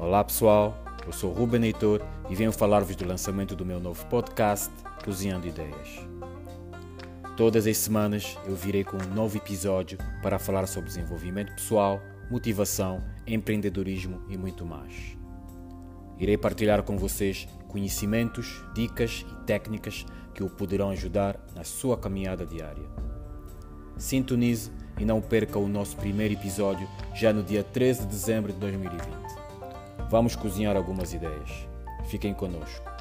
Olá pessoal, eu sou Ruben Heitor e venho falar-vos do lançamento do meu novo podcast, Cozinhando Ideias. Todas as semanas eu virei com um novo episódio para falar sobre desenvolvimento pessoal, motivação, empreendedorismo e muito mais. Irei partilhar com vocês conhecimentos, dicas e técnicas que o poderão ajudar na sua caminhada diária. Sintonize e não perca o nosso primeiro episódio já no dia 13 de dezembro de 2020. Vamos cozinhar algumas ideias. Fiquem conosco.